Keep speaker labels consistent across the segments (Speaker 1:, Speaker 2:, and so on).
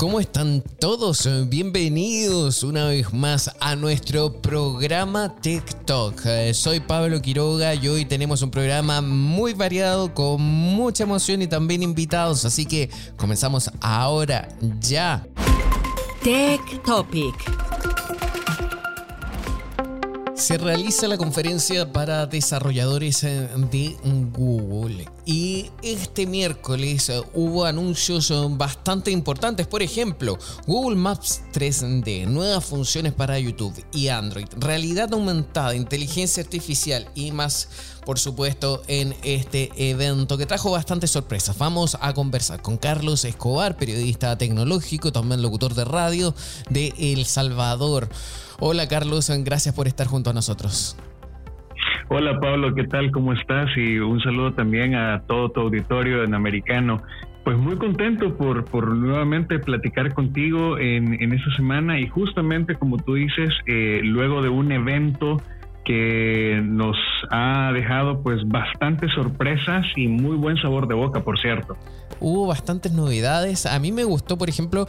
Speaker 1: ¿Cómo están todos? Bienvenidos una vez más a nuestro programa TikTok. Eh, soy Pablo Quiroga y hoy tenemos un programa muy variado con mucha emoción y también invitados, así que comenzamos ahora ya.
Speaker 2: Tech Topic.
Speaker 1: Se realiza la conferencia para desarrolladores eh, de Google y este miércoles eh, hubo anuncios eh, bastante importantes. Por ejemplo, Google Maps 3D, nuevas funciones para YouTube y Android, realidad aumentada, inteligencia artificial y más, por supuesto, en este evento que trajo bastantes sorpresas. Vamos a conversar con Carlos Escobar, periodista tecnológico, también locutor de radio de El Salvador. Hola Carlos, gracias por estar junto a nosotros.
Speaker 3: Hola Pablo, ¿qué tal? ¿Cómo estás? Y un saludo también a todo tu auditorio en americano. Pues muy contento por, por nuevamente platicar contigo en, en esta semana y justamente como tú dices, eh, luego de un evento que nos ha dejado pues bastantes sorpresas y muy buen sabor de boca, por cierto.
Speaker 1: Hubo bastantes novedades. A mí me gustó, por ejemplo,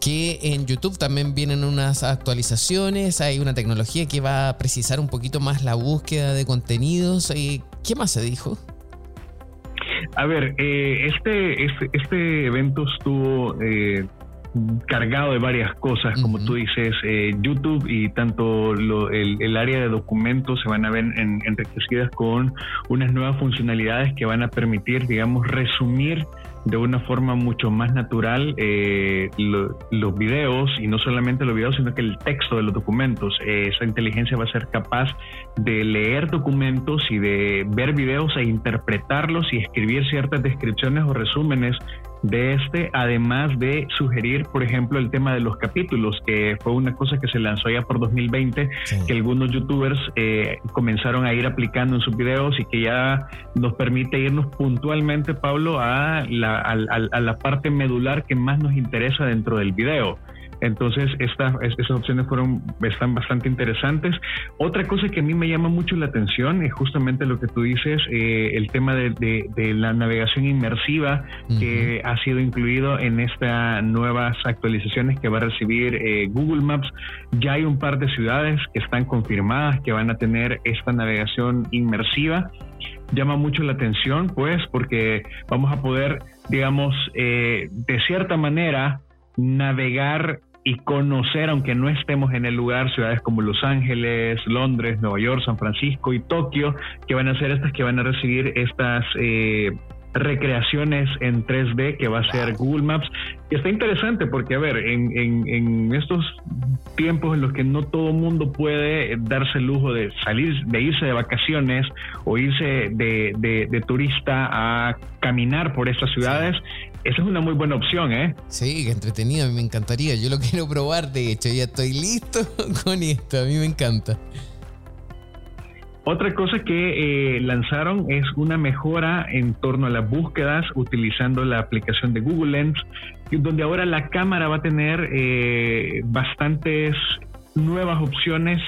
Speaker 1: que en YouTube también vienen unas actualizaciones. Hay una tecnología que va a precisar un poquito más la búsqueda de contenidos. ¿Y ¿Qué más se dijo?
Speaker 3: A ver, eh, este, este, este evento estuvo eh, cargado de varias cosas, como tú dices, eh, YouTube y tanto el, área de documentos se van a ver enriquecidas con unas nuevas funcionalidades que van a permitir, digamos, resumir de una forma mucho más natural eh, los videos y no solamente los videos, sino que el texto de los documentos. Eh, esa inteligencia va a ser capaz de leer documentos y de ver videos e interpretarlos y escribir ciertas descripciones o resúmenes de este, además de sugerir, por ejemplo, el tema de los capítulos, que fue una cosa que se lanzó ya por 2020, que algunos youtubers eh, comenzaron a ir aplicando en sus videos y que ya nos permite irnos puntualmente, Pablo, a la, a la parte medular que más nos interesa dentro del video. Entonces, estas esas opciones fueron, están bastante interesantes. Otra cosa que a mí me llama mucho la atención es justamente lo que tú dices, eh, el tema de, la navegación inmersiva que ha sido incluido en estas nuevas actualizaciones que va a recibir eh, Google Maps. Ya hay un par de ciudades que están confirmadas que van a tener esta navegación inmersiva llama mucho la atención, pues, porque vamos a poder, digamos, eh, de cierta manera, navegar y conocer, aunque no estemos en el lugar, ciudades como Los Ángeles, Londres, Nueva York, San Francisco y Tokio, que van a ser estas que van a recibir estas eh, recreaciones en 3D que va a ser Google Maps. Y está interesante porque, a ver, en, estos tiempos en los que no todo mundo puede darse el lujo de salir, de irse de vacaciones o irse de, de turista a caminar por estas ciudades, esa es una muy buena opción, ¿eh?
Speaker 1: Sí, que entretenido, a mí me encantaría. Yo lo quiero probar, de hecho, ya estoy listo con esto, a mí me encanta.
Speaker 3: Otra cosa que eh, lanzaron es una mejora en torno a las búsquedas utilizando la aplicación de Google Lens, donde ahora la cámara va a tener eh, bastantes nuevas opciones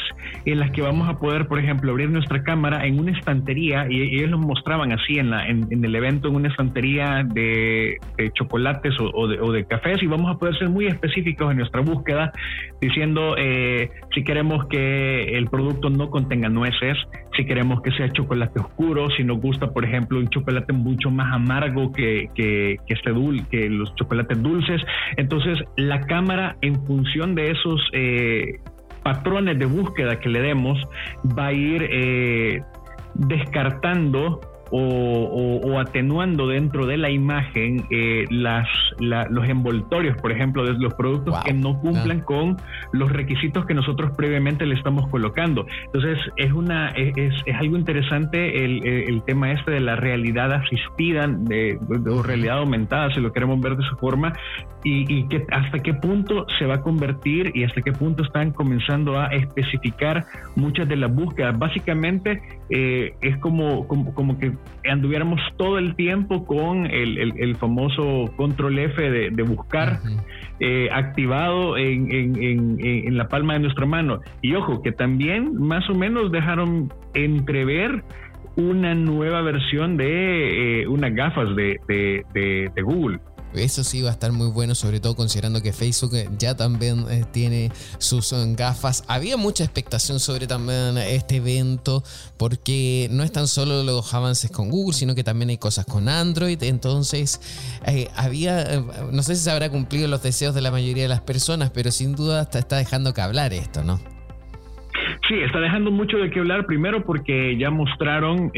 Speaker 3: en las que vamos a poder, por ejemplo, abrir nuestra cámara en una estantería, y ellos lo mostraban así en, la, en, el evento, en una estantería de, chocolates o, de, cafés, y vamos a poder ser muy específicos en nuestra búsqueda, diciendo si queremos que el producto no contenga nueces, si queremos que sea chocolate oscuro, si nos gusta, por ejemplo, un chocolate mucho más amargo que, que, este dul que los chocolates dulces. Entonces, la cámara, en función de esos eh, patrones de búsqueda que le demos, va a ir eh, descartando o, atenuando dentro de la imagen eh, las, los envoltorios, por ejemplo, de los productos que no cumplan con los requisitos que nosotros previamente le estamos colocando. Entonces, es, una, es, es algo interesante el, el, tema este de la realidad asistida de, o realidad aumentada, si lo queremos ver de esa forma, y, y que hasta qué punto se va a convertir y hasta qué punto están comenzando a especificar muchas de las búsquedas. Básicamente eh, es como, como, que anduviéramos todo el tiempo con el, el, famoso control F de, buscar eh, activado en, en, en, la palma de nuestra mano. Y ojo, que también más o menos dejaron entrever una nueva versión de eh, unas gafas de, de, de Google.
Speaker 1: Eso sí va a estar muy bueno, sobre todo considerando que Facebook ya también eh, tiene sus eh, gafas. Había mucha expectación sobre también este evento, porque no es tan solo los avances con Google, sino que también hay cosas con Android. Entonces, eh, había, no sé si se habrá cumplido los deseos de la mayoría de las personas, pero sin duda está, está dejando que hablar esto, ¿no?
Speaker 3: Sí, está dejando mucho de qué hablar, primero porque ya mostraron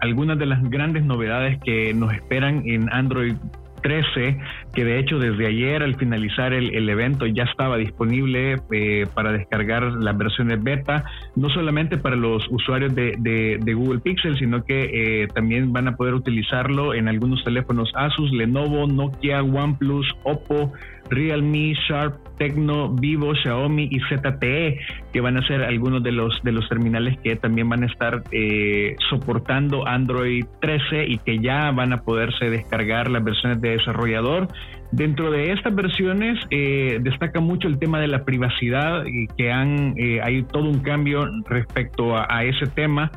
Speaker 3: algunas de las grandes novedades que nos esperan en Android 13, que de hecho desde ayer al finalizar el, evento ya estaba disponible eh, para descargar las versiones beta, no solamente para los usuarios de, Google Pixel, sino que eh, también van a poder utilizarlo en algunos teléfonos Asus, Lenovo, Nokia, OnePlus, Oppo, Realme, Sharp, Tecno, Vivo, Xiaomi y ZTE, que van a ser algunos de los, de los terminales que también van a estar eh, soportando Android 13 y que ya van a poderse descargar las versiones de desarrollador. Dentro de estas versiones eh, destaca mucho el tema de la privacidad y que han eh, hay todo un cambio respecto a, ese tema.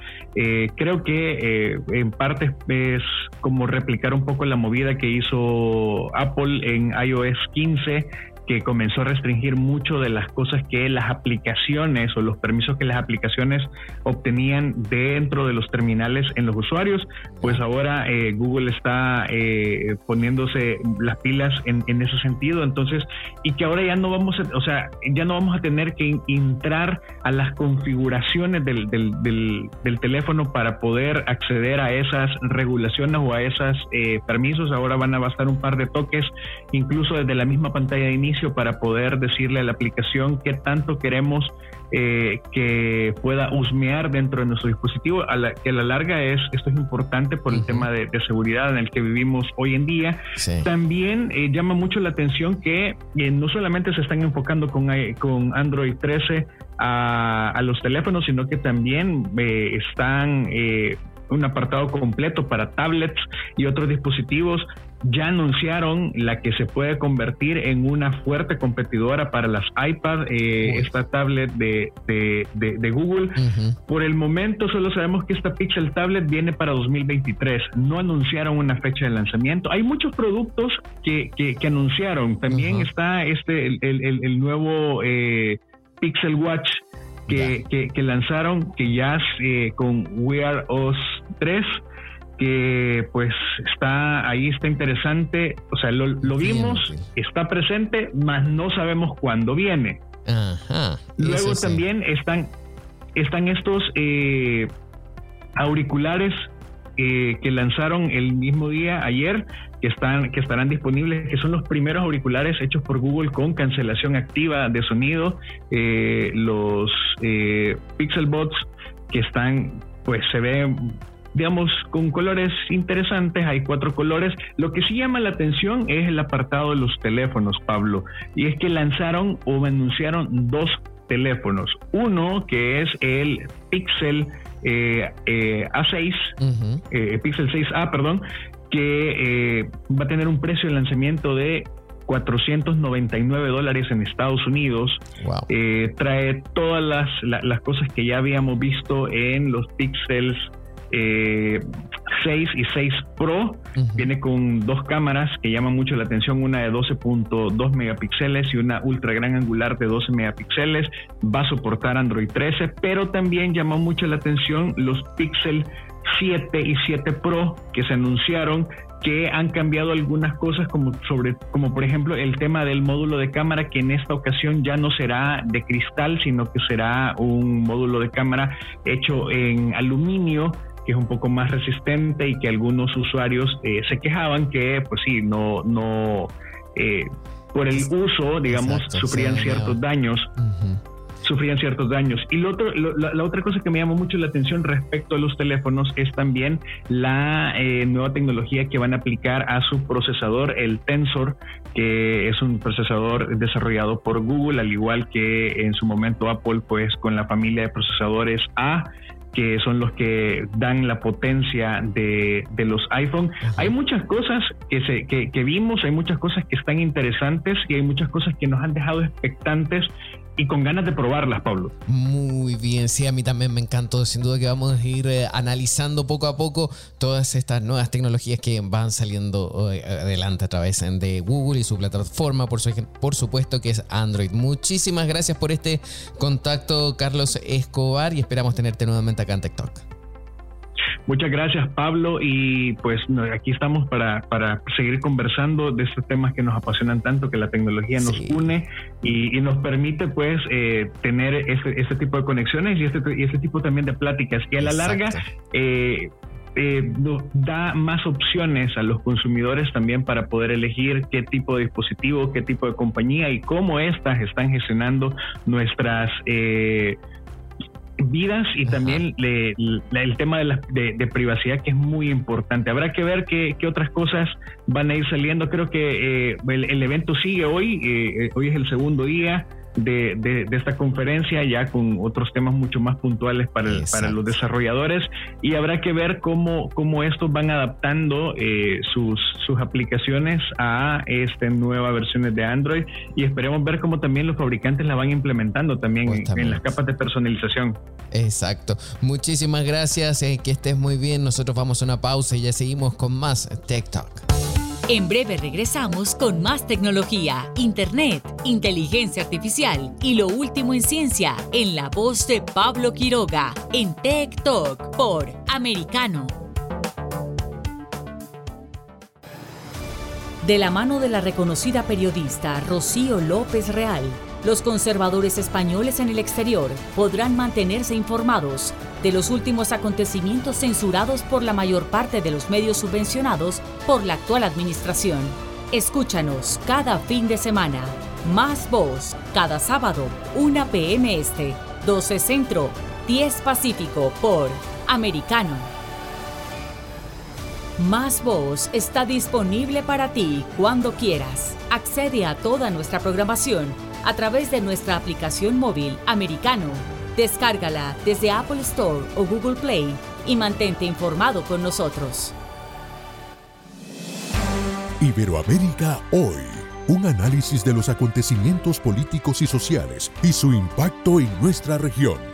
Speaker 3: creo que en parte es como replicar un poco la movida que hizo Apple en iOS 15 que comenzó a restringir mucho de las cosas que las aplicaciones o los permisos que las aplicaciones obtenían dentro de los terminales en los usuarios, pues ahora eh, Google está eh, poniéndose las pilas en, ese sentido, entonces, y que ahora ya no vamos a, o sea, ya no vamos a tener que entrar a las configuraciones del, del, teléfono para poder acceder a esas regulaciones o a esos eh, permisos, ahora van a bastar un par de toques, incluso desde la misma pantalla de inicio para poder decirle a la aplicación qué tanto queremos eh, que pueda husmear dentro de nuestro dispositivo, a la, que a la larga es, esto es importante por el tema de, seguridad en el que vivimos hoy en día. También eh, llama mucho la atención que eh, no solamente se están enfocando con, con Android 13 a, a, los teléfonos, sino que también están un apartado completo para tablets y otros dispositivos ya anunciaron la que se puede convertir en una fuerte competidora para las iPad, eh, esta tablet de, de, Google. Por el momento solo sabemos que esta Pixel Tablet viene para 2023. No anunciaron una fecha de lanzamiento. Hay muchos productos que, que, anunciaron. También está este el, el, nuevo eh, Pixel Watch. Que, que, lanzaron, que ya eh, con Wear OS 3 que pues está ahí, está interesante, o sea, lo, vimos, está presente, mas no sabemos cuándo viene. Luego también están, están estos eh, auriculares eh, que lanzaron el mismo día ayer, que están, que estarán disponibles, que son los primeros auriculares hechos por Google con cancelación activa de sonido, eh, los Pixelbots que están, pues se ven digamos, con colores interesantes, hay cuatro colores. Lo que sí llama la atención es el apartado de los teléfonos, Pablo, y es que lanzaron o anunciaron dos teléfonos. Uno que es el Pixel eh, eh, A6, eh, Pixel 6A, perdón, que va a tener un precio de lanzamiento de 499 dólares en Estados Unidos. trae todas las, las, cosas que ya habíamos visto en los Pixels 6 eh, y 6 Pro. Viene con dos cámaras que llaman mucho la atención, una de 12.2 megapíxeles y una ultra gran angular de 12 megapíxeles. Va a soportar Android 13, pero también llamó mucho la atención los Pixel 7 y 7 Pro que se anunciaron que han cambiado algunas cosas como sobre como por ejemplo el tema del módulo de cámara que en esta ocasión ya no será de cristal sino que será un módulo de cámara hecho en aluminio que es un poco más resistente y que algunos usuarios eh, se quejaban que, pues sí, no, no, eh, por el uso, digamos, sufrían ciertos daños. Sufrían ciertos daños. Y lo otro, la, otra cosa que me llamó mucho la atención respecto a los teléfonos es también la eh, nueva tecnología que van a aplicar a su procesador, el Tensor, que es un procesador desarrollado por Google, al igual que en su momento Apple, pues con la familia de procesadores A que son los que dan la potencia de, de los iPhone. Hay muchas cosas que, se, que, que, vimos, hay muchas cosas que están interesantes y hay muchas cosas que nos han dejado expectantes y con ganas de probarlas, Pablo.
Speaker 1: Muy bien, sí, a mí también me encantó. Sin duda que vamos a ir eh, analizando poco a poco todas estas nuevas tecnologías que van saliendo eh, adelante a través de Google y su plataforma, por, por supuesto que es Android. Muchísimas gracias por este contacto, Carlos Escobar, y esperamos tenerte nuevamente acá en TikTok.
Speaker 3: Muchas gracias, Pablo, y pues aquí estamos para, para seguir conversando de estos temas que nos apasionan tanto, que la tecnología nos une y, nos permite pues eh, tener este, este, tipo de conexiones y este, y este tipo también de pláticas. Y a la larga... Eh, eh, da más opciones a los consumidores también para poder elegir qué tipo de dispositivo, qué tipo de compañía y cómo éstas están gestionando nuestras eh, vidas y también el tema de, de, privacidad que es muy importante. Habrá que ver qué, otras cosas van a ir saliendo. Creo que eh, el, evento sigue hoy, eh, hoy es el segundo día de, de, esta conferencia, ya con otros temas mucho más puntuales para, para los desarrolladores y habrá que ver cómo, cómo estos van adaptando eh, sus, sus aplicaciones a esta nueva versiones de Android y esperemos ver cómo también los fabricantes la van implementando también, en, las capas de personalización.
Speaker 1: Exacto. Muchísimas gracias, eh, que estés muy bien. Nosotros vamos a una pausa y ya seguimos con más Tech Talk.
Speaker 2: En breve regresamos con más tecnología, internet, inteligencia artificial y lo último en ciencia en la voz de Pablo Quiroga en Tech Talk por Americano. De la mano de la reconocida periodista Rocío López Real, los conservadores españoles en el exterior podrán mantenerse informados de los últimos acontecimientos censurados por la mayor parte de los medios subvencionados por la actual administración. Escúchanos cada fin de semana. Más voz, cada sábado, 1 p.m. Este, 12 Centro, 10 Pacífico por Americano. Más Voz está disponible para ti cuando quieras. Accede a toda nuestra programación a través de nuestra aplicación móvil americano. Descárgala desde Apple Store o Google Play y mantente informado con nosotros.
Speaker 4: Iberoamérica hoy. Un análisis de los acontecimientos políticos y sociales y su impacto en nuestra región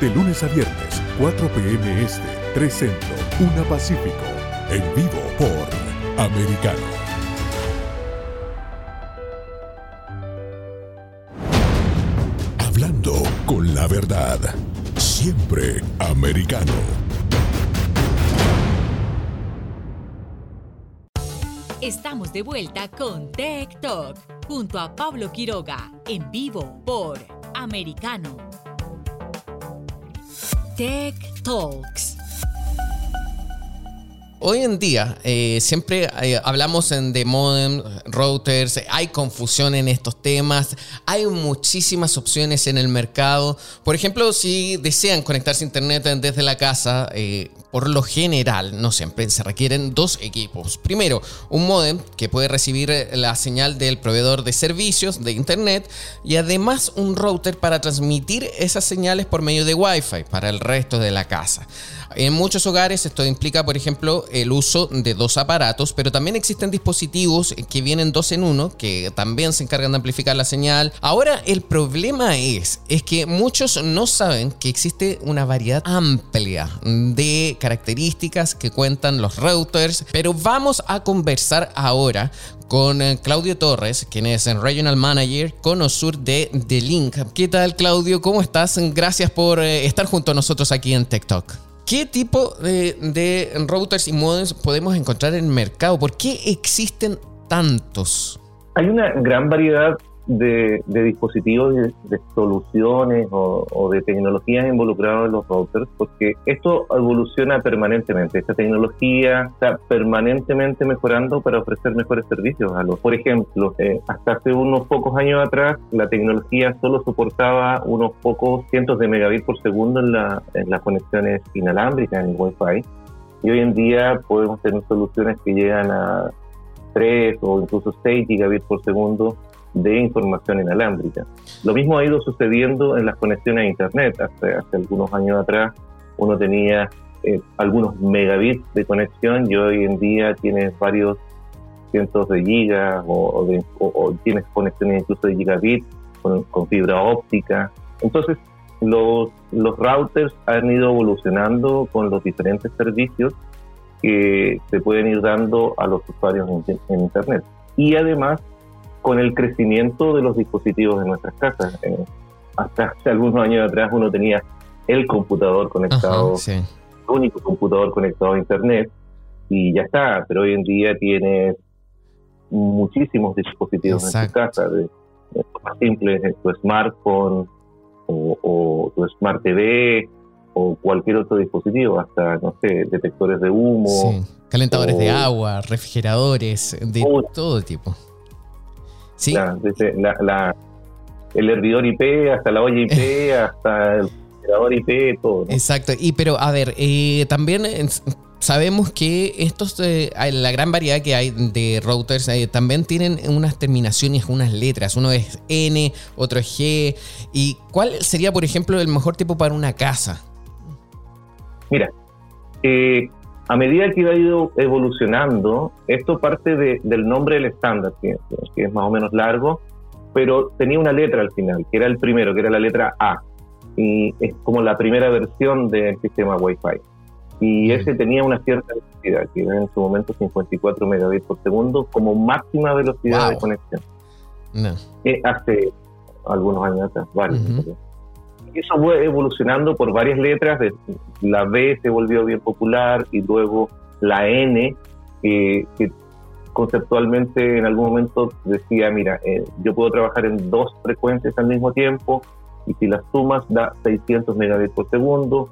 Speaker 4: de lunes a viernes, 4 p.m. Este, 3 Centro, 1 Pacífico. En vivo por Americano. Hablando con la verdad. Siempre americano.
Speaker 2: Estamos de vuelta con Tech Talk junto a Pablo Quiroga en vivo por Americano. Tech Talks.
Speaker 1: Hoy en día eh, siempre eh, hablamos de modem, routers, hay confusión en estos temas, hay muchísimas opciones en el mercado. Por ejemplo, si desean conectarse a internet desde la casa, eh, por lo general, no siempre, se requieren dos equipos. Primero, un modem que puede recibir la señal del proveedor de servicios de internet y además un router para transmitir esas señales por medio de Wi-Fi para el resto de la casa. En muchos hogares esto implica, por ejemplo, el uso de dos aparatos, pero también existen dispositivos que vienen dos en uno, que también se encargan de amplificar la señal. Ahora el problema es, es que muchos no saben que existe una variedad amplia de características que cuentan los routers, pero vamos a conversar ahora con eh, Claudio Torres, quien es el Regional Manager con Osur de The Link. ¿Qué tal, Claudio? ¿Cómo estás? Gracias por eh, estar junto a nosotros aquí en TikTok. ¿Qué tipo de, routers y modems podemos encontrar en el mercado? ¿Por qué existen tantos?
Speaker 5: Hay una gran variedad de, dispositivos, de, soluciones o, de tecnologías involucradas en los routers, porque esto evoluciona permanentemente. Esta tecnología está permanentemente mejorando para ofrecer mejores servicios a los. Por ejemplo, eh, hasta hace unos pocos años atrás, la tecnología solo soportaba unos pocos cientos de megabits por segundo en, la, las conexiones inalámbricas, en el Wi-Fi. Y hoy en día podemos tener soluciones que llegan a 3 o incluso 6 gigabits por segundo de información inalámbrica. Lo mismo ha ido sucediendo en las conexiones a Internet. Hace, algunos años atrás uno tenía eh, algunos megabits de conexión y hoy en día tienes varios cientos de gigas o, tienes conexiones incluso de gigabits con, fibra óptica. Entonces, los, los routers han ido evolucionando con los diferentes servicios que se pueden ir dando a los usuarios en Internet. Y además con el crecimiento de los dispositivos de nuestras casas. Eh, hasta hace algunos años atrás uno tenía el computador conectado, el único computador conectado a Internet y ya está, pero hoy en día tienes muchísimos dispositivos en tu casa, de, más simples, tu smartphone o, tu smart TV o cualquier otro dispositivo, hasta, no sé, detectores de humo.
Speaker 1: Calentadores de agua, refrigeradores, de todo tipo.
Speaker 5: Sí. La, el hervidor IP, hasta la olla IP, hasta el generador IP, todo.
Speaker 1: Exacto. Y pero, a ver, eh, también sabemos que estos, eh, la gran variedad que hay de routers eh, también tienen unas terminaciones, unas letras. Uno es N, otro es G. ¿Y cuál sería, por ejemplo, el mejor tipo para una casa?
Speaker 5: Mira, eh, a medida que ha ido evolucionando, esto parte del nombre del estándar, que, es más o menos largo, pero tenía una letra al final, que era el primero, que era la letra A. Y es como la primera versión del sistema Wi-Fi. Y ese tenía una cierta velocidad, que era en su momento 54 megabits por segundo, como máxima velocidad de conexión. No. hace algunos años atrás, varios eso fue evolucionando por varias letras. La B se volvió bien popular y luego la N, que conceptualmente en algún momento decía, mira, eh, yo puedo trabajar en dos frecuencias al mismo tiempo y si las sumas da 600 megabits por segundo.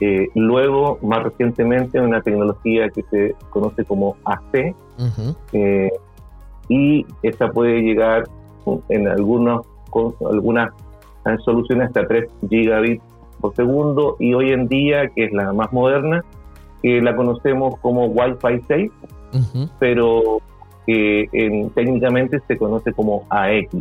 Speaker 5: Eh, luego, más recientemente, una tecnología que se conoce como AC, eh, y esa puede llegar en algunos, con algunas hay soluciones hasta 3 gigabits por segundo y hoy en día, que es la más moderna, que la conocemos como Wi-Fi 6, pero que técnicamente se conoce como AX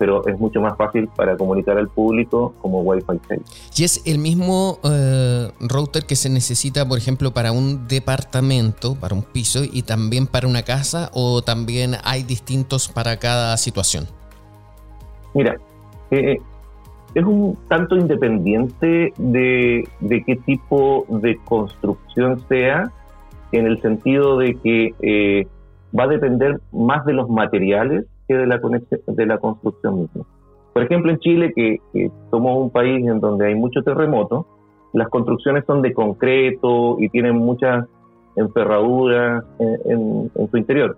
Speaker 5: pero es mucho más fácil para comunicar al público como Wi-Fi 6.
Speaker 1: ¿Y es el mismo eh, router que se necesita, por ejemplo, para un departamento, para un piso y también para una casa o también hay distintos para cada situación?
Speaker 5: Mira, eh, es un tanto independiente de, qué tipo de construcción sea, en el sentido de que eh, va a depender más de los materiales que de la, de la construcción misma. Por ejemplo, en Chile, que, somos un país en donde hay mucho terremoto, las construcciones son de concreto y tienen muchas enferraduras en, su interior.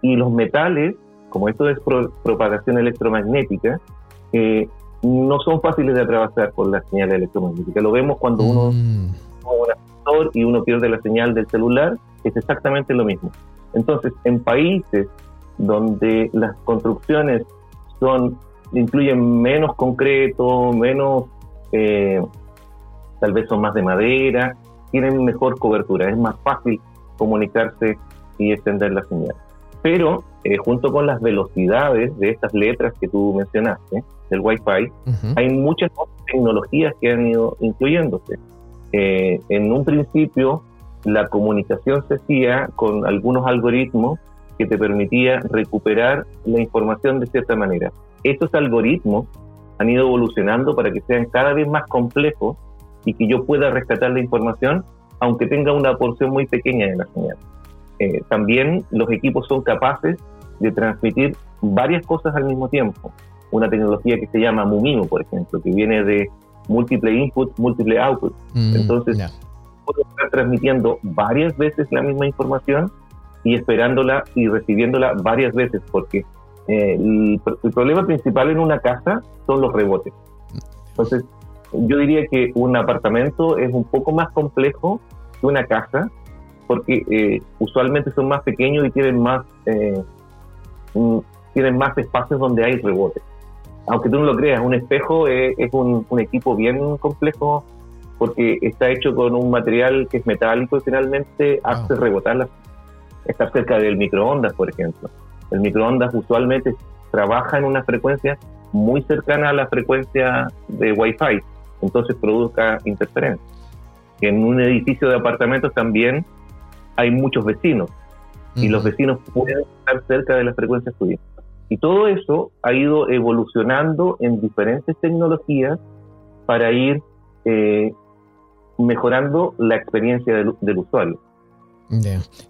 Speaker 5: Y los metales, como esto es propagación electromagnética, eh, no son fáciles de atravesar por la señal electromagnética. Lo vemos cuando uno mm. un ascensor y uno pierde la señal del celular es exactamente lo mismo. Entonces, en países donde las construcciones son incluyen menos concreto, menos, eh, tal vez son más de madera, tienen mejor cobertura, es más fácil comunicarse y extender la señal. Pero eh, junto con las velocidades de estas letras que tú mencionaste, del Wi-Fi, hay muchas tecnologías que han ido incluyéndose. Eh, en un principio, la comunicación se hacía con algunos algoritmos que te permitía recuperar la información de cierta manera. Estos algoritmos han ido evolucionando para que sean cada vez más complejos y que yo pueda rescatar la información aunque tenga una porción muy pequeña de la señal. Eh, también los equipos son capaces de transmitir varias cosas al mismo tiempo. Una tecnología que se llama MUMIMO, por ejemplo, que viene de múltiple input, múltiple output. Mm, Entonces, puedo estar transmitiendo varias veces la misma información y esperándola y recibiéndola varias veces, porque eh, el, problema principal en una casa son los rebotes. Entonces, yo diría que un apartamento es un poco más complejo que una casa, porque eh, usualmente son más pequeños y tienen más, eh, tienen más espacios donde hay rebotes. Aunque tú no lo creas, un espejo es, un, equipo bien complejo porque está hecho con un material que es metálico y finalmente hace rebotar las estar cerca del microondas, por ejemplo. El microondas usualmente trabaja en una frecuencia muy cercana a la frecuencia de Wi-Fi, entonces produzca interferencia. En un edificio de apartamentos también hay muchos vecinos y los vecinos pueden estar cerca de las frecuencias tuyas. Y todo eso ha ido evolucionando en diferentes tecnologías para ir eh, mejorando la experiencia del usuario.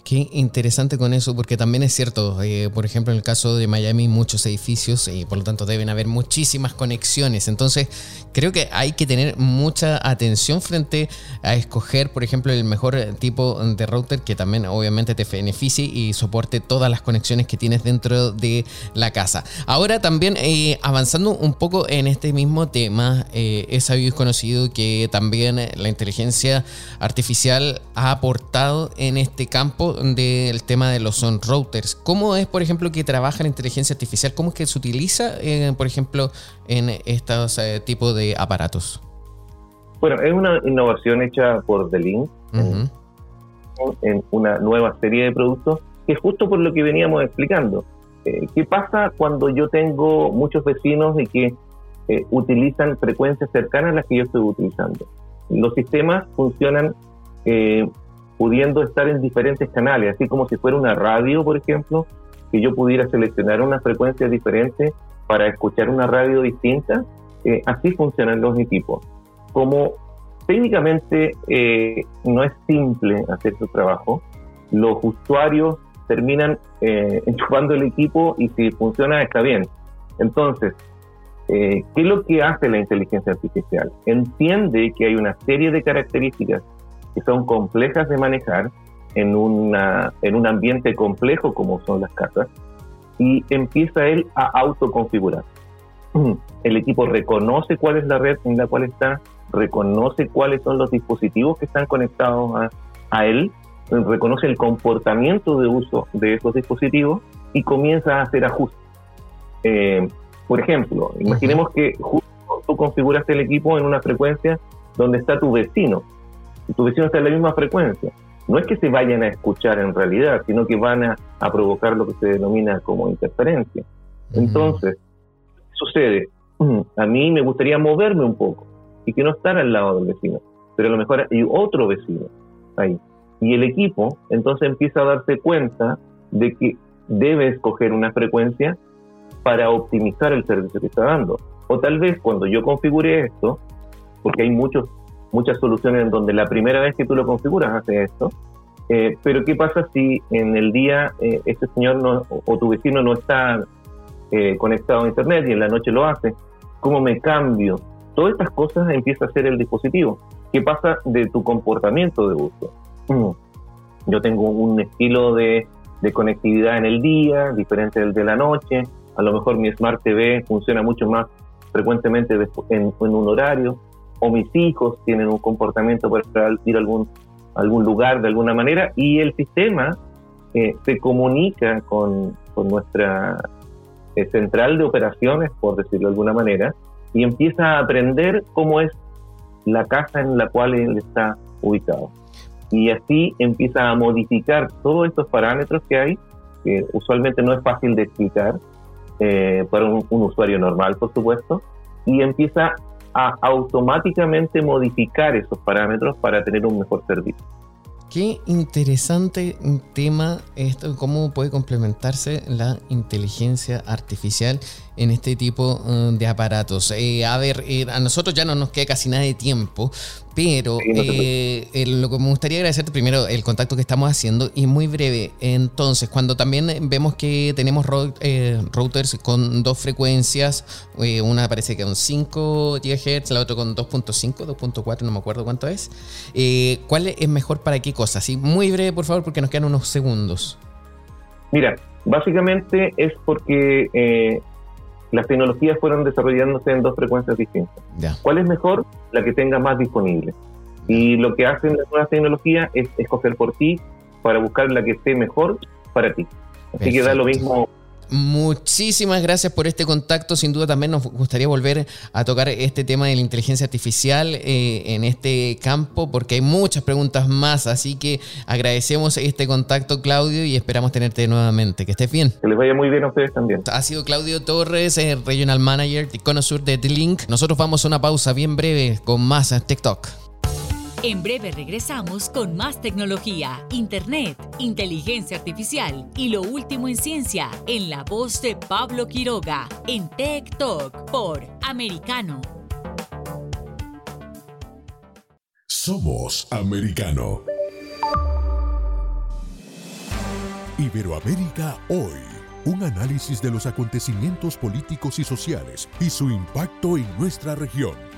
Speaker 1: Qué interesante con eso, porque también es cierto, eh, por ejemplo, en el caso de Miami, muchos edificios y por lo tanto deben haber muchísimas conexiones. Entonces, creo que hay que tener mucha atención frente a escoger, por ejemplo, el mejor tipo de router que también obviamente te beneficie y soporte todas las conexiones que tienes dentro de la casa. Ahora también, eh, avanzando un poco en este mismo tema, eh, es sabido y conocido que también la inteligencia artificial ha aportado en este campo del tema de los on routers. ¿Cómo es, por ejemplo, que trabaja la inteligencia artificial? ¿Cómo es que se utiliza, eh, por ejemplo, en estos eh, tipos de aparatos?
Speaker 5: Bueno, es una innovación hecha por The Link en, una nueva serie de productos que es justo por lo que veníamos explicando. Eh, ¿Qué pasa cuando yo tengo muchos vecinos y que utilizan frecuencias cercanas a las que yo estoy utilizando? Los sistemas funcionan pudiendo estar en diferentes canales, así como si fuera una radio, por ejemplo, que yo pudiera seleccionar una frecuencia diferente para escuchar una radio distinta, eh, así funcionan los equipos. Como técnicamente eh, no es simple hacer su trabajo, los usuarios terminan eh, enchufando el equipo y si funciona está bien. Entonces, ¿qué es lo que hace la inteligencia artificial? Entiende que hay una serie de características que son complejas de manejar en, una, en un ambiente complejo como son las casas y empieza él a autoconfigurar. El equipo reconoce cuál es la red en la cual está, reconoce cuáles son los dispositivos que están conectados a, a él, reconoce el comportamiento de uso de esos dispositivos y comienza a hacer ajustes. Eh, por ejemplo, imaginemos que justo tú configuraste el equipo en una frecuencia donde está tu vecino tu vecino está en la misma frecuencia. No es que se vayan a escuchar en realidad, sino que van a, provocar lo que se denomina como interferencia. Entonces, sucede, a mí me gustaría moverme un poco y que no estar al lado del vecino, pero a lo mejor hay otro vecino ahí. Y el equipo entonces empieza a darse cuenta de que debe escoger una frecuencia para optimizar el servicio que está dando. O tal vez cuando yo configure esto, porque hay muchos muchas soluciones en donde la primera vez que tú lo configuras hace esto. Eh, pero ¿qué pasa si en el día eh, este señor no, o, tu vecino no está eh, conectado a Internet y en la noche lo hace? ¿Cómo me cambio? Todas estas cosas empieza a hacer el dispositivo. ¿Qué pasa de tu comportamiento de uso? Mm. Yo tengo un estilo de, de conectividad en el día, diferente del de la noche. A lo mejor mi Smart TV funciona mucho más frecuentemente en, en un horario o mis hijos tienen un comportamiento para ir a algún algún lugar de alguna manera y el sistema eh, se comunica con, con nuestra eh, central de operaciones, por decirlo de alguna manera, y empieza a aprender cómo es la casa en la cual él está ubicado. Y así empieza a modificar todos estos parámetros que hay, que usualmente no es fácil de explicar eh, para un, usuario normal, por supuesto, y empieza a automáticamente modificar esos parámetros para tener un mejor servicio.
Speaker 1: Qué interesante tema esto, cómo puede complementarse la inteligencia artificial en este tipo eh, de aparatos. Eh, a ver, eh, a nosotros ya no nos queda casi nada de tiempo, pero lo que me gustaría agradecerte primero el contacto que estamos haciendo y muy breve. Entonces, cuando también vemos que tenemos routers con dos frecuencias, una parece que con 5 GHz, la otra con 2.5, 2.4, no me acuerdo cuánto es. ¿Cuál es mejor para qué cosa? Sí, muy breve, por favor, porque nos quedan unos segundos.
Speaker 5: Mira, básicamente es porque las tecnologías fueron desarrollándose en dos frecuencias distintas. ¿Cuál es mejor? La que tenga más disponible. Y lo que hacen las nuevas tecnologías es escoger por ti para buscar la que esté mejor para ti. Así que da lo mismo
Speaker 1: Muchísimas gracias por este contacto. Sin duda también nos gustaría volver a tocar este tema de la inteligencia artificial eh, en este campo porque hay muchas preguntas más. Así que agradecemos este contacto, Claudio, y esperamos tenerte nuevamente. Que estés bien.
Speaker 5: Que les vaya muy bien a ustedes también.
Speaker 1: Ha sido Claudio Torres, el Regional Manager de Conosur de The-Link. Nosotros vamos a una pausa bien breve con más TikTok.
Speaker 2: En breve regresamos con más tecnología, internet, inteligencia artificial y lo último en ciencia en la voz de Pablo Quiroga en Tech Talk por Americano.
Speaker 4: Somos Americano. Iberoamérica hoy. Un análisis de los acontecimientos políticos y sociales y su impacto en nuestra región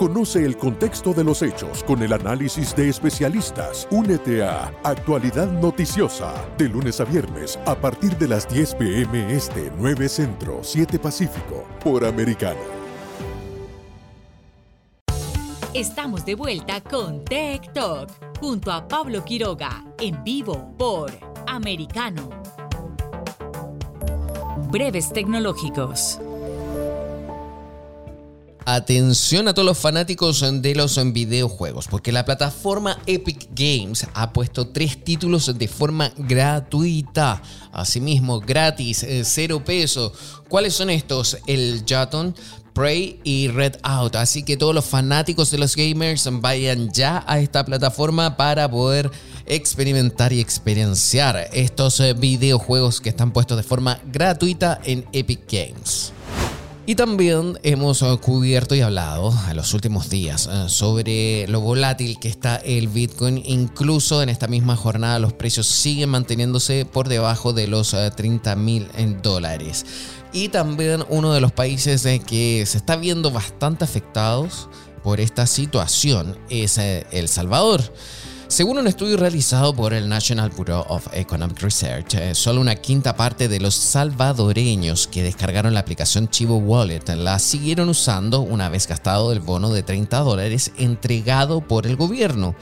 Speaker 4: Conoce el contexto de los hechos con el análisis de especialistas. Únete a Actualidad Noticiosa de lunes a viernes a partir de las 10 pm este 9 Centro 7 Pacífico por Americano.
Speaker 2: Estamos de vuelta con Tech Talk junto a Pablo Quiroga en vivo por Americano. Breves tecnológicos.
Speaker 1: Atención a todos los fanáticos de los videojuegos, porque la plataforma Epic Games ha puesto tres títulos de forma gratuita. Asimismo, gratis, eh, cero peso. ¿Cuáles son estos? El Jaton, Prey y Red Out. Así que todos los fanáticos de los gamers vayan ya a esta plataforma para poder experimentar y experienciar estos eh, videojuegos que están puestos de forma gratuita en Epic Games. Y también hemos eh, cubierto y hablado en los últimos días eh, sobre lo volátil que está el Bitcoin. Incluso en esta misma jornada los precios siguen manteniéndose por debajo de los 30 eh, mil dólares. Y también uno de los países que se está viendo bastante afectados por esta situación es El Salvador. Según un estudio realizado por el National Bureau of Economic Research, eh, solo una quinta parte de los salvadoreños que descargaron la aplicación Chivo Wallet la siguieron usando una vez gastado el bono de 30 dólares entregado por el gobierno.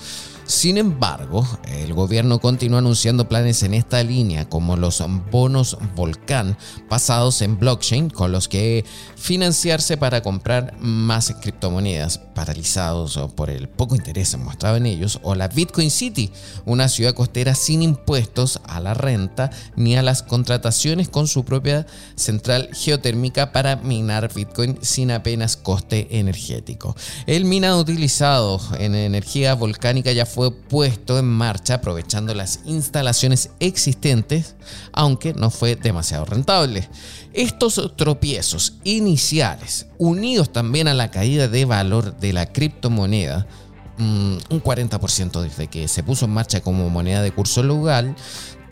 Speaker 1: Sin embargo, el gobierno continúa anunciando planes en esta línea como los bonos Volcán basados en blockchain con los que financiarse para comprar más criptomonedas paralizados por el poco interés mostrado en ellos o la Bitcoin City, una ciudad costera sin impuestos a la renta ni a las contrataciones con su propia central geotérmica para minar Bitcoin sin apenas coste energético. El minado utilizado en energía volcánica ya fue fue puesto en marcha aprovechando las instalaciones existentes, aunque no fue demasiado rentable. Estos tropiezos iniciales, unidos también a la caída de valor de la criptomoneda, mm, un 40% desde que se puso en marcha como moneda de curso local,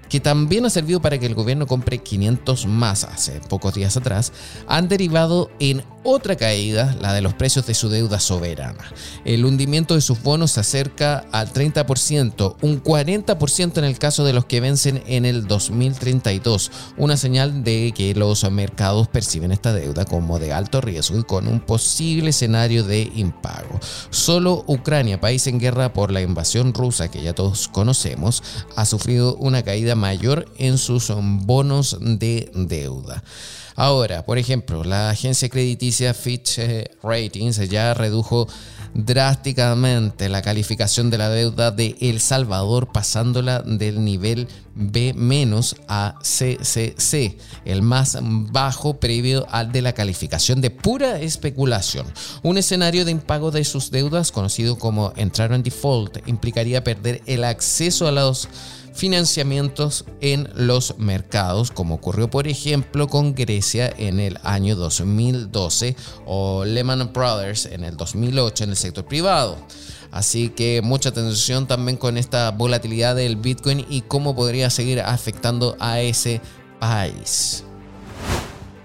Speaker 1: que también ha servido para que el gobierno compre 500 más hace pocos días atrás, han derivado en otra caída, la de los precios de su deuda soberana. El hundimiento de sus bonos se acerca al 30%, un 40% en el caso de los que vencen en el 2032, una señal de que los mercados perciben esta deuda como de alto riesgo y con un posible escenario de impago. Solo Ucrania, país en guerra por la invasión rusa que ya todos conocemos, ha sufrido una caída mayor en sus bonos de deuda. Ahora, por ejemplo, la agencia crediticia Fitch eh, Ratings ya redujo drásticamente la calificación de la deuda de El Salvador pasándola del nivel B- a CCC, el más bajo previo al de la calificación de pura especulación. Un escenario de impago de sus deudas, conocido como entrar en default, implicaría perder el acceso a los financiamientos en los mercados, como ocurrió por ejemplo con Grecia en el año 2012 o Lehman Brothers en el 2008 en el sector privado. Así que mucha atención también con esta volatilidad del Bitcoin y cómo podría seguir afectando a ese país.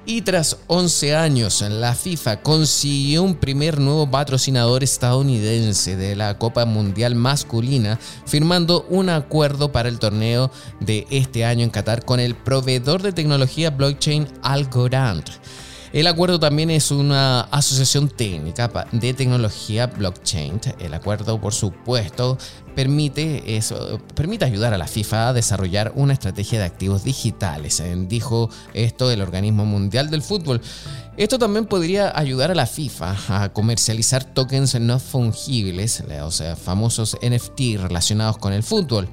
Speaker 1: Y tras 11 años, la FIFA consiguió un primer nuevo patrocinador estadounidense de la Copa Mundial Masculina, firmando un acuerdo para el torneo de este año en Qatar con el proveedor de tecnología blockchain Algorand. El acuerdo también es una asociación técnica de tecnología blockchain. El acuerdo, por supuesto, permite, eso, ayudar a la FIFA a desarrollar una estrategia de activos digitales. Eh, dijo esto el Organismo Mundial del Fútbol. Esto también podría ayudar a la FIFA a comercializar tokens no fungibles, o sea, famosos NFT relacionados con el fútbol.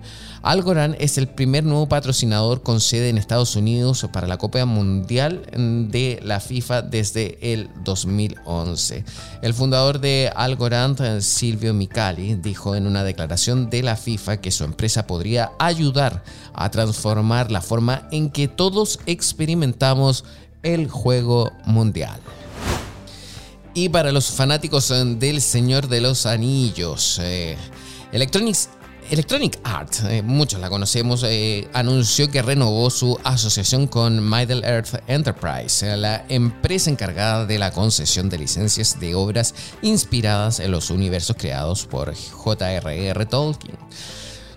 Speaker 1: Algorand es el primer nuevo patrocinador con sede en Estados Unidos para la Copa Mundial de la FIFA desde el 2011. El fundador de Algorand, Silvio Micali, dijo en una declaración de la FIFA que su empresa podría ayudar a transformar la forma en que todos experimentamos el juego mundial. Y para los fanáticos del Señor de los Anillos, eh, Electronics Electronic Arts, eh, muchos la conocemos, eh, anunció que renovó su asociación con Middle Earth Enterprise, la empresa encargada de la concesión de licencias de obras inspiradas en los universos creados por J.R.R. Tolkien.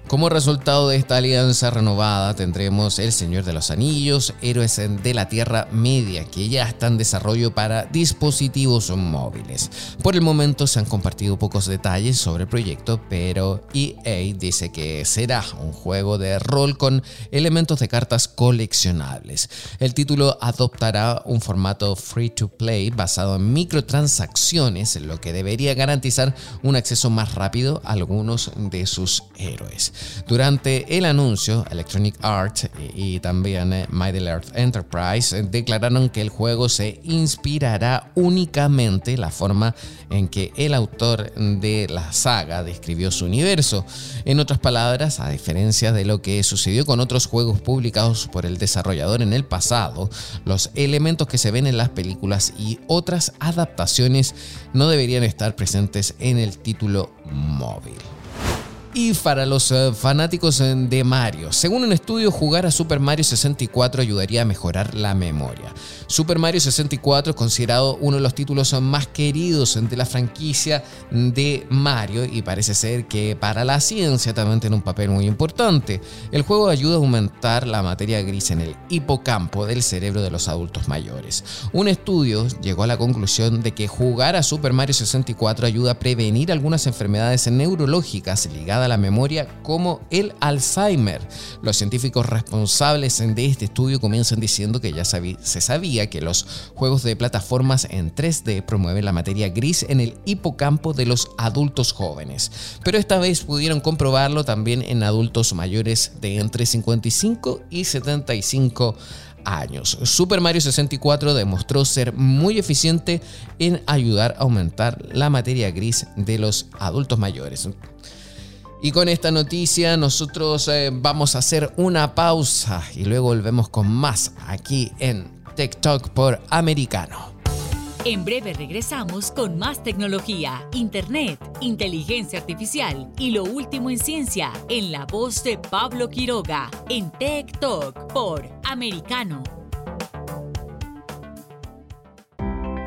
Speaker 1: Como resultado de esta alianza renovada tendremos El Señor de los Anillos, Héroes de la Tierra Media, que ya está en desarrollo para dispositivos móviles. Por el momento se han compartido pocos detalles sobre el proyecto, pero EA dice que será un juego de rol con elementos de cartas coleccionables. El título adoptará un formato free to play basado en microtransacciones, lo que debería garantizar un acceso más rápido a algunos de sus héroes. Durante el anuncio, Electronic Arts y también eh, Middle Earth Enterprise declararon que el juego se inspirará únicamente la forma en que el autor de la saga describió su universo. En otras palabras, a diferencia de lo que sucedió con otros juegos publicados por el desarrollador en el pasado, los elementos que se ven en las películas y otras adaptaciones no deberían estar presentes en el título móvil y para los eh, fanáticos eh, de Mario. Según un estudio, jugar a Super Mario 64 ayudaría a mejorar la memoria. Super Mario 64 es considerado uno de los títulos más queridos de la franquicia de Mario y parece ser que para la ciencia también tiene un papel muy importante. El juego ayuda a aumentar la materia gris en el hipocampo del cerebro de los adultos mayores. Un estudio llegó a la conclusión de que jugar a Super Mario 64 ayuda a prevenir algunas enfermedades neurológicas ligadas a la memoria como el Alzheimer. Los científicos responsables de este estudio comienzan diciendo que ya se sabía que los juegos de plataformas en 3D promueven la materia gris en el hipocampo de los adultos jóvenes, pero esta vez pudieron comprobarlo también en adultos mayores de entre 55 y 75 años. Super Mario 64 demostró ser muy eficiente en ayudar a aumentar la materia gris de los adultos mayores. Y con esta noticia nosotros eh, vamos a hacer una pausa y luego volvemos con más aquí en Tech Talk por Americano.
Speaker 2: En breve regresamos con más tecnología, internet, inteligencia artificial y lo último en ciencia en la voz de Pablo Quiroga en Tech Talk por Americano.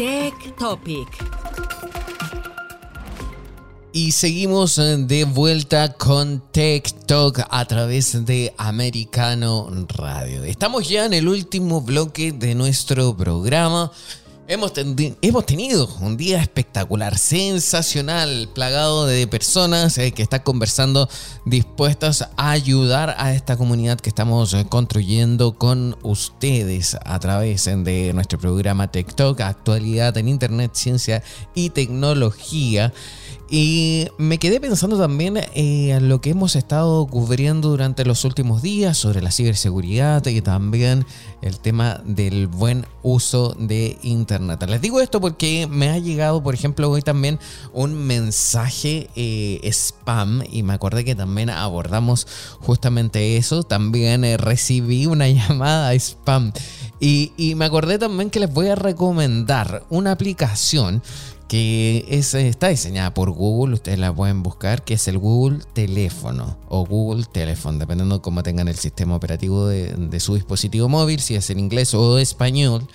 Speaker 2: Tech Topic.
Speaker 1: Y seguimos eh, de vuelta con Tech Talk a través de Americano Radio. Estamos ya en el último bloque de nuestro programa. Hemos, tenido un día espectacular, sensacional, plagado de personas eh, que están conversando, dispuestas a ayudar a esta comunidad que estamos eh, construyendo con ustedes a través eh, de nuestro programa TikTok, actualidad en Internet, ciencia y tecnología. Y me quedé pensando también en lo que hemos estado cubriendo durante los últimos días sobre la ciberseguridad y también el tema del buen uso de Internet. Les digo esto porque me ha llegado, por ejemplo, hoy también un mensaje eh, spam y me acordé que también abordamos justamente eso. También eh, recibí una llamada spam y, y me acordé también que les voy a recomendar una aplicación que es, está diseñada por Google, ustedes la pueden buscar, que es el Google Teléfono o Google Telephone, dependiendo de cómo tengan el sistema operativo de, su dispositivo móvil, si es en inglés o español.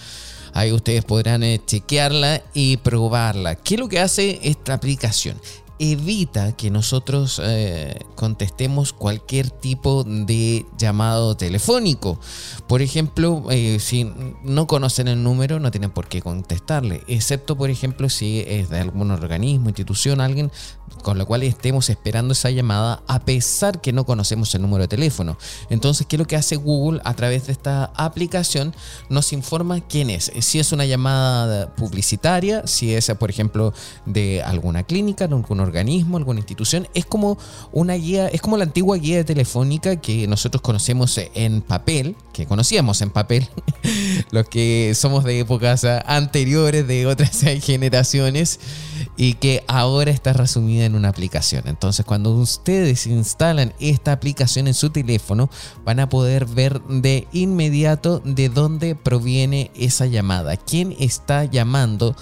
Speaker 1: Ahí ustedes podrán eh, chequearla y probarla. ¿Qué es lo que hace esta aplicación? Evita que nosotros eh, contestemos cualquier tipo de llamado telefónico. Por ejemplo, eh, si no conocen el número, no tienen por qué contestarle, excepto, por ejemplo, si es de algún organismo, institución, alguien con lo cual estemos esperando esa llamada a pesar que no conocemos el número de teléfono. Entonces, ¿qué es lo que hace Google a través de esta aplicación? Nos informa quién es. Si es una llamada publicitaria, si es, por ejemplo, de alguna clínica, algún organismo, alguna institución, es como una guía, es como la antigua guía telefónica que nosotros conocemos en papel, que conocíamos en papel, los que somos de épocas anteriores, de otras generaciones, y que ahora está resumida en una aplicación. Entonces, cuando ustedes instalan esta aplicación en su teléfono, van a poder ver de inmediato de dónde proviene esa llamada, quién está llamando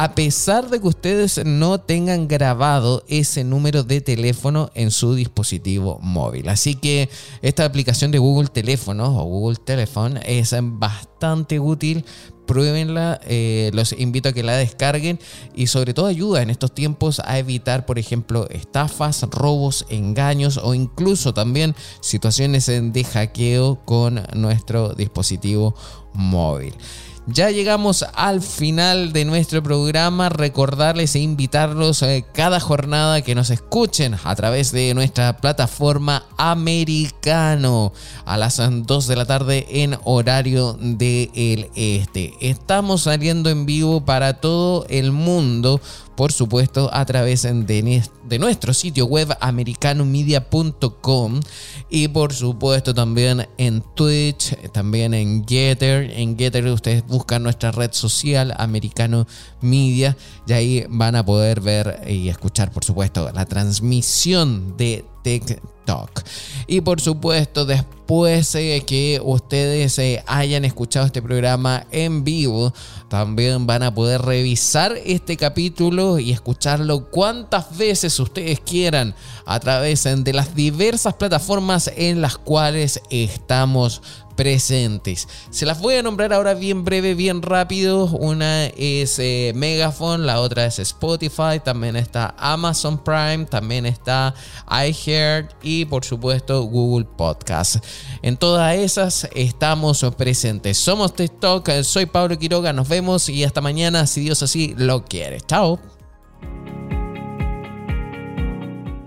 Speaker 1: a pesar de que ustedes no tengan grabado ese número de teléfono en su dispositivo móvil. Así que esta aplicación de Google Teléfono o Google Telephone es bastante útil pruébenla, eh, los invito a que la descarguen y sobre todo ayuda en estos tiempos a evitar, por ejemplo, estafas, robos, engaños o incluso también situaciones de hackeo con nuestro dispositivo móvil. Ya llegamos al final de nuestro programa. Recordarles e invitarlos eh, cada jornada que nos escuchen a través de nuestra plataforma americano a las 2 de la tarde en horario del este. Estamos saliendo en vivo para todo el mundo por supuesto, a través de, nuestro sitio web americanomedia.com y por supuesto también en Twitch, también en Getter. En Getter ustedes buscan nuestra red social Americano Media y ahí van a poder ver y escuchar, por supuesto, la transmisión de TikTok. Y por supuesto, después de que ustedes eh, hayan escuchado este programa en vivo, también van a poder revisar este capítulo y escucharlo cuantas veces ustedes quieran a través de las diversas plataformas en las cuales estamos presentes. Se las voy a nombrar ahora bien breve, bien rápido. Una es eh, Megaphone, la otra es Spotify, también está Amazon Prime, también está iHeart y por supuesto Google Podcast. En todas esas estamos presentes. Somos TikTok, soy Pablo Quiroga, nos vemos y hasta mañana si Dios así lo quiere. Chao.